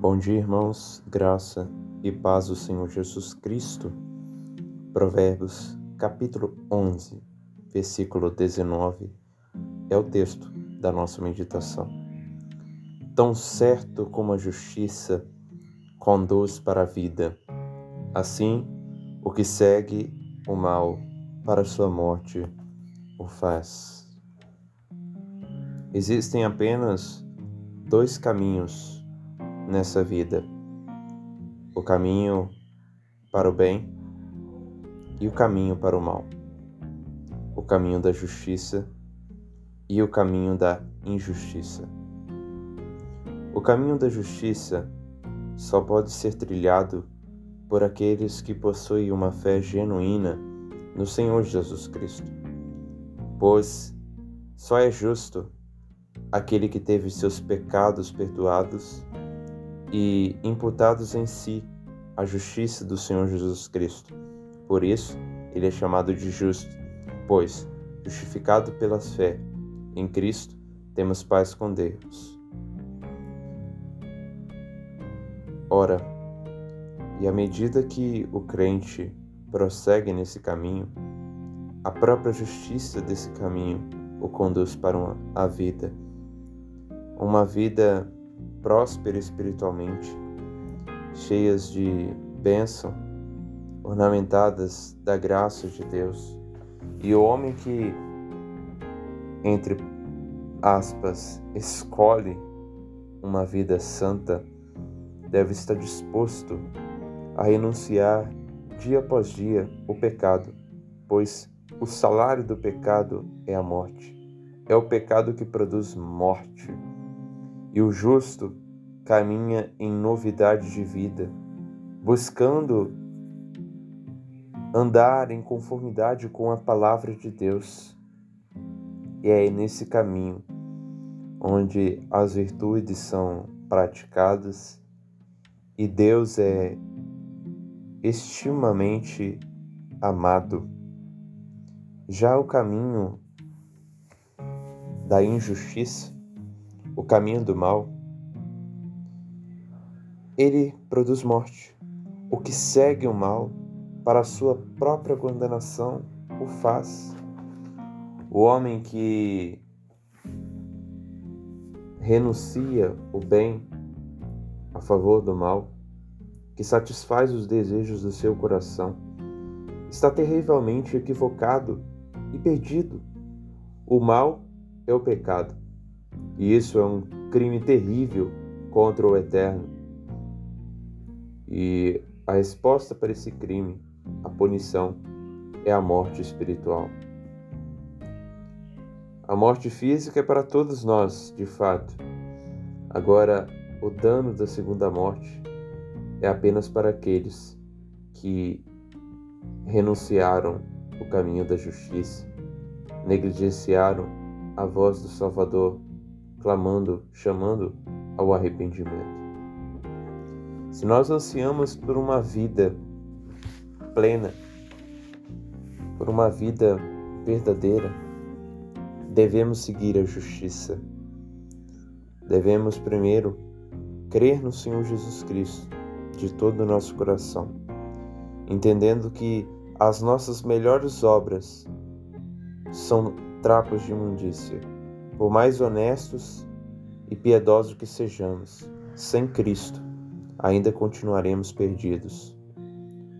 Bom dia, irmãos, graça e paz do Senhor Jesus Cristo. Provérbios, capítulo 11, versículo 19, é o texto da nossa meditação. Tão certo como a justiça conduz para a vida, assim o que segue o mal para sua morte o faz. Existem apenas dois caminhos nessa vida: o caminho para o bem e o caminho para o mal, o caminho da justiça e o caminho da injustiça. O caminho da justiça só pode ser trilhado por aqueles que possuem uma fé genuína no Senhor Jesus Cristo, pois só é justo aquele que teve seus pecados perdoados e imputados em si a justiça do Senhor Jesus Cristo. Por isso, ele é chamado de justo, pois, justificado pela fé em Cristo, temos paz com Deus. Ora, e à medida que o crente prossegue nesse caminho, a própria justiça desse caminho o conduz para uma, a vida, uma vida próspera espiritualmente, cheias de bênção, ornamentadas da graça de Deus. E o homem que, entre aspas, escolhe uma vida santa, deve estar disposto a renunciar dia após dia o pecado, pois o salário do pecado é a morte. É o pecado que produz morte e o justo caminha em novidade de vida, buscando andar em conformidade com a palavra de Deus. E é nesse caminho onde as virtudes são praticadas e Deus é extremamente amado. Já o caminho da injustiça o caminho do mal, ele produz morte. O que segue o mal para a sua própria condenação o faz. O homem que renuncia o bem a favor do mal, que satisfaz os desejos do seu coração, está terrivelmente equivocado e perdido. O mal é o pecado. E isso é um crime terrível contra o Eterno. E a resposta para esse crime, a punição, é a morte espiritual. A morte física é para todos nós, de fato. Agora, o dano da segunda morte é apenas para aqueles que renunciaram o caminho da justiça, negligenciaram a voz do Salvador clamando, chamando ao arrependimento. Se nós ansiamos por uma vida plena, por uma vida verdadeira, devemos seguir a justiça. Devemos primeiro crer no Senhor Jesus Cristo de todo o nosso coração, entendendo que as nossas melhores obras são trapos de imundícia por mais honestos e piedosos que sejamos, sem Cristo, ainda continuaremos perdidos.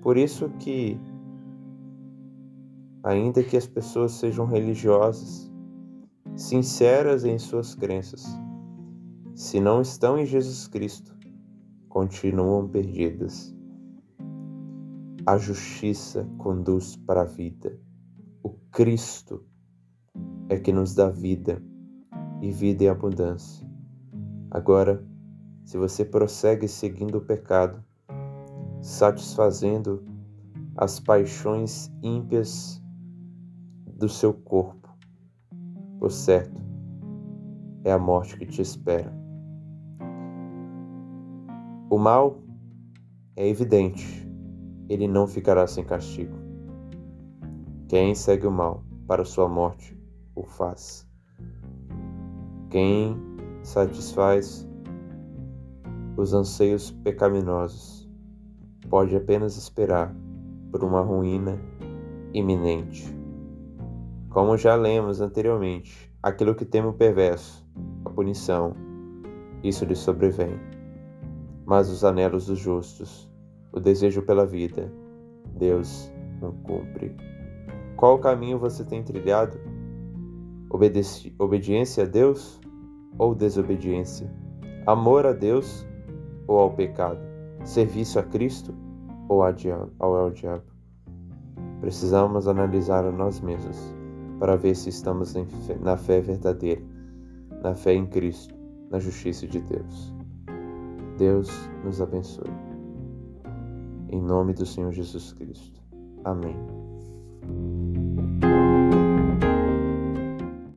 Por isso que, ainda que as pessoas sejam religiosas, sinceras em suas crenças, se não estão em Jesus Cristo, continuam perdidas. A justiça conduz para a vida. O Cristo é que nos dá vida e vida em abundância. Agora, se você prossegue seguindo o pecado, satisfazendo as paixões ímpias do seu corpo, o certo é a morte que te espera. O mal é evidente, ele não ficará sem castigo. Quem segue o mal para sua morte o faz. Quem satisfaz os anseios pecaminosos. Pode apenas esperar por uma ruína iminente. Como já lemos anteriormente, aquilo que teme o perverso, a punição, isso lhe sobrevém. Mas os anelos dos justos, o desejo pela vida, Deus não cumpre. Qual caminho você tem trilhado? Obedi obediência a Deus ou desobediência? Amor a Deus ou ao pecado? Serviço a Cristo ou ao diabo? Precisamos analisar a nós mesmos para ver se estamos na fé verdadeira, na fé em Cristo, na justiça de Deus. Deus nos abençoe. Em nome do Senhor Jesus Cristo. Amém.